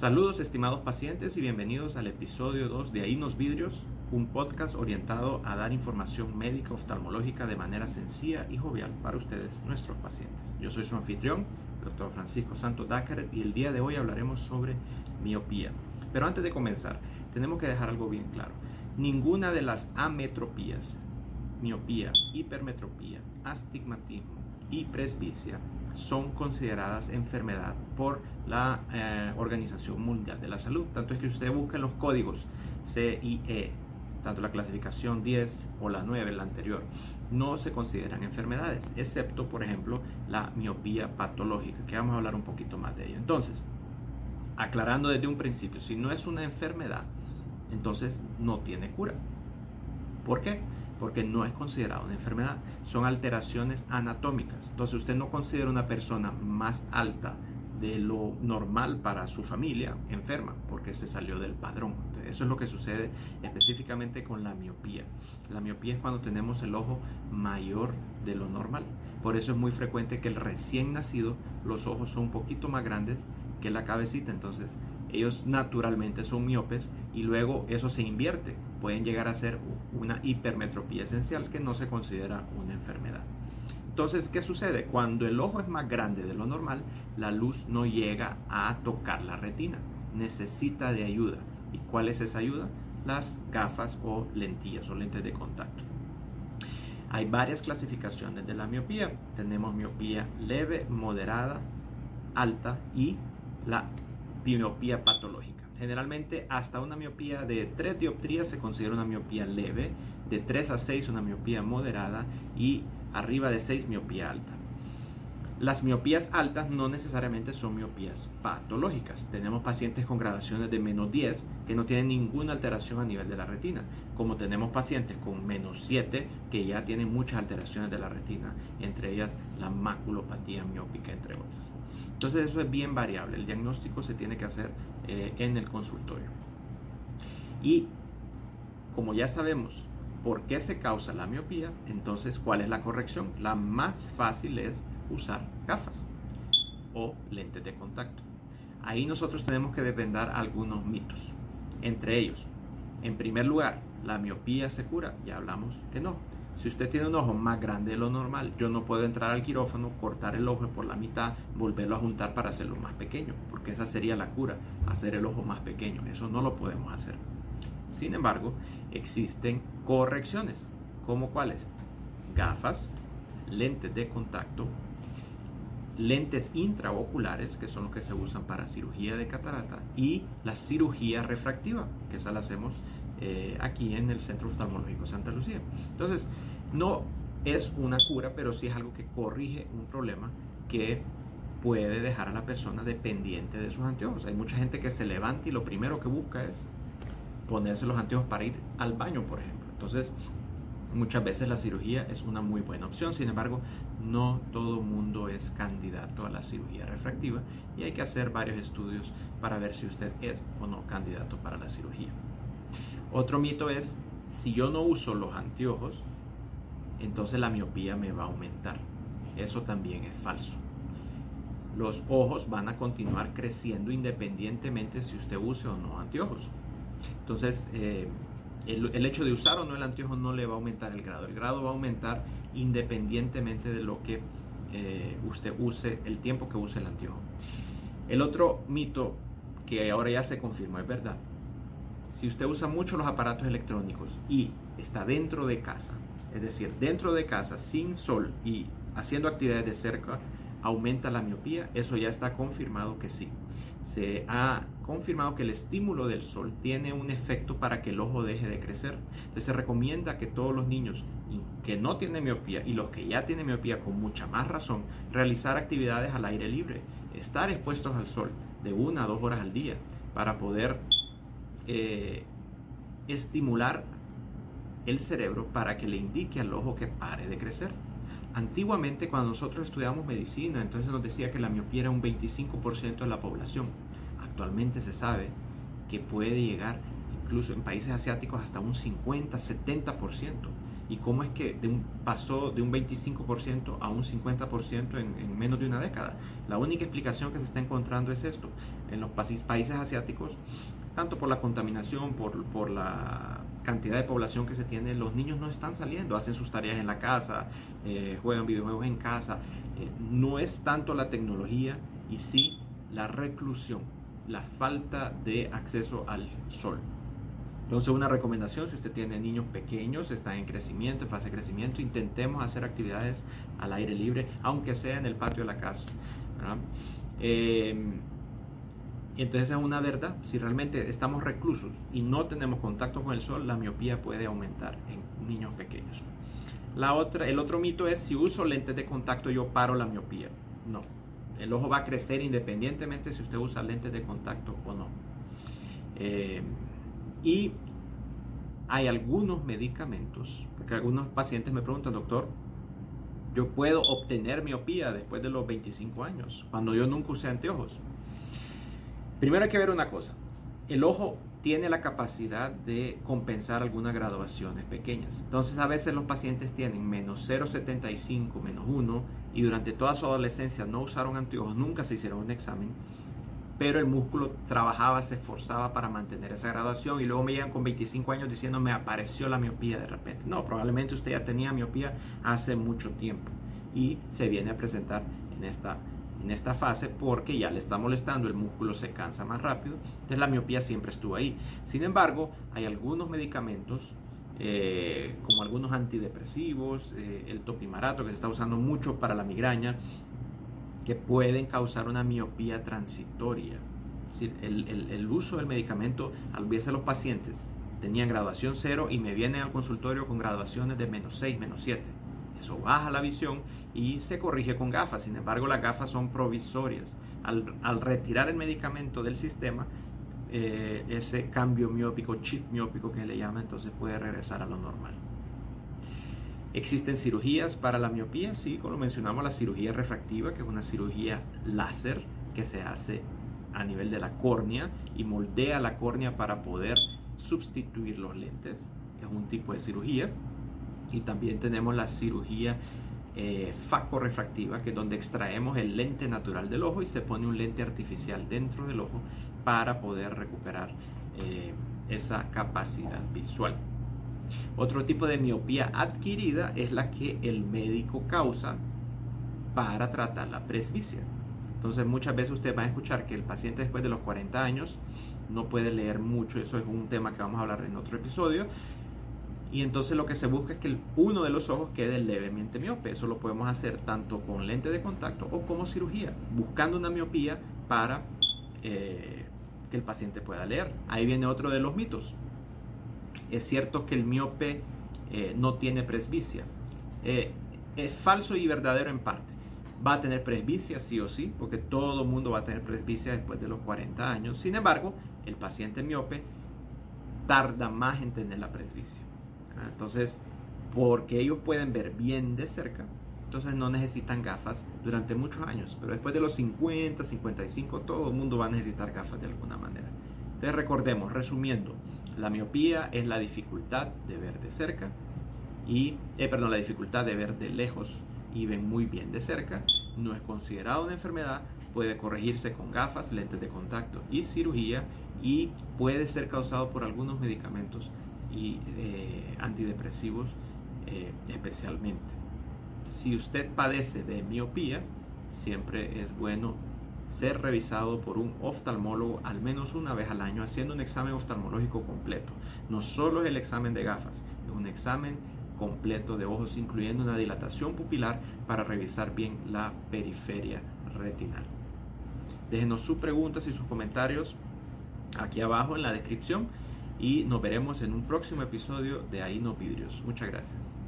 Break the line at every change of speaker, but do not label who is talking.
Saludos estimados pacientes y bienvenidos al episodio 2 de Ahí nos vidrios, un podcast orientado a dar información médica oftalmológica de manera sencilla y jovial para ustedes, nuestros pacientes. Yo soy su anfitrión, doctor Francisco Santos Dácar, y el día de hoy hablaremos sobre miopía. Pero antes de comenzar, tenemos que dejar algo bien claro. Ninguna de las ametropías, miopía, hipermetropía, astigmatismo y presbicia son consideradas enfermedad por la eh, Organización Mundial de la Salud. Tanto es que usted busca los códigos CIE, tanto la clasificación 10 o la 9, la anterior, no se consideran enfermedades, excepto, por ejemplo, la miopía patológica, que vamos a hablar un poquito más de ello. Entonces, aclarando desde un principio, si no es una enfermedad, entonces no tiene cura. ¿Por qué? Porque no es considerado una enfermedad. Son alteraciones anatómicas. Entonces usted no considera una persona más alta de lo normal para su familia enferma porque se salió del padrón. eso es lo que sucede específicamente con la miopía. La miopía es cuando tenemos el ojo mayor de lo normal. Por eso es muy frecuente que el recién nacido los ojos son un poquito más grandes que la cabecita. Entonces ellos naturalmente son miopes y luego eso se invierte pueden llegar a ser una hipermetropía esencial que no se considera una enfermedad. Entonces, ¿qué sucede? Cuando el ojo es más grande de lo normal, la luz no llega a tocar la retina, necesita de ayuda. ¿Y cuál es esa ayuda? Las gafas o lentillas o lentes de contacto. Hay varias clasificaciones de la miopía. Tenemos miopía leve, moderada, alta y la miopía patológica. Generalmente hasta una miopía de 3 dioptrías se considera una miopía leve, de 3 a 6 una miopía moderada y arriba de 6 miopía alta. Las miopías altas no necesariamente son miopías patológicas. Tenemos pacientes con gradaciones de menos 10 que no tienen ninguna alteración a nivel de la retina, como tenemos pacientes con menos 7 que ya tienen muchas alteraciones de la retina, entre ellas la maculopatía miópica, entre otras. Entonces eso es bien variable. El diagnóstico se tiene que hacer eh, en el consultorio. Y como ya sabemos por qué se causa la miopía, entonces ¿cuál es la corrección? La más fácil es usar gafas o lentes de contacto. Ahí nosotros tenemos que depender algunos mitos. Entre ellos, en primer lugar, la miopía se cura. Ya hablamos que no. Si usted tiene un ojo más grande de lo normal, yo no puedo entrar al quirófano, cortar el ojo por la mitad, volverlo a juntar para hacerlo más pequeño, porque esa sería la cura, hacer el ojo más pequeño. Eso no lo podemos hacer. Sin embargo, existen correcciones, como cuáles? Gafas, lentes de contacto, lentes intraoculares, que son los que se usan para cirugía de catarata, y la cirugía refractiva, que esa la hacemos eh, aquí en el Centro Oftalmológico Santa Lucía. Entonces, no es una cura, pero sí es algo que corrige un problema que puede dejar a la persona dependiente de sus anteojos. Hay mucha gente que se levanta y lo primero que busca es ponerse los anteojos para ir al baño, por ejemplo. Entonces, muchas veces la cirugía es una muy buena opción. Sin embargo, no todo mundo es candidato a la cirugía refractiva y hay que hacer varios estudios para ver si usted es o no candidato para la cirugía. Otro mito es, si yo no uso los anteojos, entonces la miopía me va a aumentar. Eso también es falso. Los ojos van a continuar creciendo independientemente si usted use o no anteojos. Entonces, eh, el, hecho de usar o no el anteojo no le va a aumentar el grado. El grado va a aumentar independientemente de lo que eh, usted use, el tiempo que use el anteojo. El otro mito que ahora ya se confirmó es verdad si usted usa mucho los aparatos electrónicos y está dentro de casa, es decir, dentro de casa, sin sol y haciendo actividades de cerca, aumenta la miopía, eso ya está confirmado que sí. Se ha confirmado que el estímulo del sol tiene un efecto para que el ojo deje de crecer. Entonces se recomienda que todos los niños que no tienen miopía y los que ya tienen miopía con mucha más razón, realizar actividades al aire libre, estar expuestos al sol de una a dos horas al día para poder eh, estimular el cerebro para que le indique al ojo que pare de crecer. Antiguamente cuando nosotros estudiamos medicina, entonces nos decía que la miopía era un 25% de la población. Actualmente se sabe que puede llegar incluso en países asiáticos hasta un 50, 70%. y cómo es que de un, pasó de un 25% a un 50% en, en, menos de una década. La única explicación que se está encontrando es esto. En los países asiáticos, tanto por la contaminación, por, por la cantidad de población que se tiene, los niños no están saliendo, hacen sus tareas en la casa, eh, juegan videojuegos en casa. Eh, no es tanto la tecnología y sí la reclusión, la falta de acceso al sol. Entonces una recomendación, si usted tiene niños pequeños, están en crecimiento, en fase de crecimiento, intentemos hacer actividades al aire libre, aunque sea en el patio de la casa. Eh, entonces es una verdad, si realmente estamos reclusos y no tenemos contacto con el sol, la miopía puede aumentar en niños pequeños. La otra, el otro mito es si uso lentes de contacto yo paro la miopía. No, el ojo va a crecer independientemente si usted usa lentes de contacto o no. Eh, y hay algunos medicamentos, porque algunos pacientes me preguntan, doctor, yo puedo obtener miopía después de los 25 años, cuando yo nunca usé anteojos. Primero hay que ver una cosa, el ojo tiene la capacidad de compensar algunas graduaciones pequeñas. Entonces a veces los pacientes tienen menos 0,75, menos 1 y durante toda su adolescencia no usaron anteojos, nunca se hicieron un examen pero el músculo trabajaba, se esforzaba para mantener esa graduación y luego me llegan con 25 años diciendo me apareció la miopía de repente. No, probablemente usted ya tenía miopía hace mucho tiempo y se viene a presentar en esta, en esta fase porque ya le está molestando, el músculo se cansa más rápido, entonces la miopía siempre estuvo ahí. Sin embargo, hay algunos medicamentos eh, como algunos antidepresivos, eh, el topimarato que se está usando mucho para la migraña, que pueden causar una miopía transitoria. el, uso del medicamento, a veces los pacientes tenían graduación cero y me vienen al consultorio con graduaciones de menos 6, menos 7. Eso baja la visión y se corrige con gafas. Sin embargo, las gafas son provisorias. Al, retirar el medicamento del sistema, eh, ese cambio miópico, chip miópico que le llama, entonces puede regresar a lo normal. Existen cirugías para la miopía, sí, como mencionamos, la cirugía refractiva, que es una cirugía láser que se hace a nivel de la córnea y moldea la córnea para poder sustituir los lentes. Es un tipo de cirugía. Y también tenemos la cirugía eh, facorefractiva, que es donde extraemos el lente natural del ojo y se pone un lente artificial dentro del ojo para poder recuperar eh, esa capacidad visual. Otro tipo de miopía adquirida es la que el médico causa para tratar la presbicia. Entonces muchas veces usted va a escuchar que el paciente después de los 40 años no puede leer mucho, eso es un tema que vamos a hablar en otro episodio. Y entonces lo que se busca es que uno de los ojos quede levemente miope. Eso lo podemos hacer tanto con lente de contacto o como cirugía, buscando una miopía para eh, que el paciente pueda leer. Ahí viene otro de los mitos. Es cierto que el miope eh, no tiene presbicia. Eh, es falso y verdadero en parte. Va a tener presbicia sí o sí, porque todo mundo va a tener presbicia después de los 40 años. Sin embargo, el paciente miope tarda más en tener la presbicia. Entonces, porque ellos pueden ver bien de cerca, entonces no necesitan gafas durante muchos años. Pero después de los 50, 55, todo el mundo va a necesitar gafas de alguna manera. Entonces recordemos, resumiendo, la miopía es la dificultad de ver de cerca y, eh, perdón, la dificultad de ver de lejos y ven muy bien de cerca. No es considerada una enfermedad, puede corregirse con gafas, lentes de contacto y cirugía y puede ser causado por algunos medicamentos y eh, antidepresivos eh, especialmente. Si usted padece de miopía, siempre es bueno ser revisado por un oftalmólogo al menos una vez al año haciendo un examen oftalmológico completo. No solo es el examen de gafas, es un examen completo de ojos incluyendo una dilatación pupilar para revisar bien la periferia retinal. Déjenos sus preguntas y sus comentarios aquí abajo en la descripción y nos veremos en un próximo episodio de Ahí no vidrios. Muchas gracias.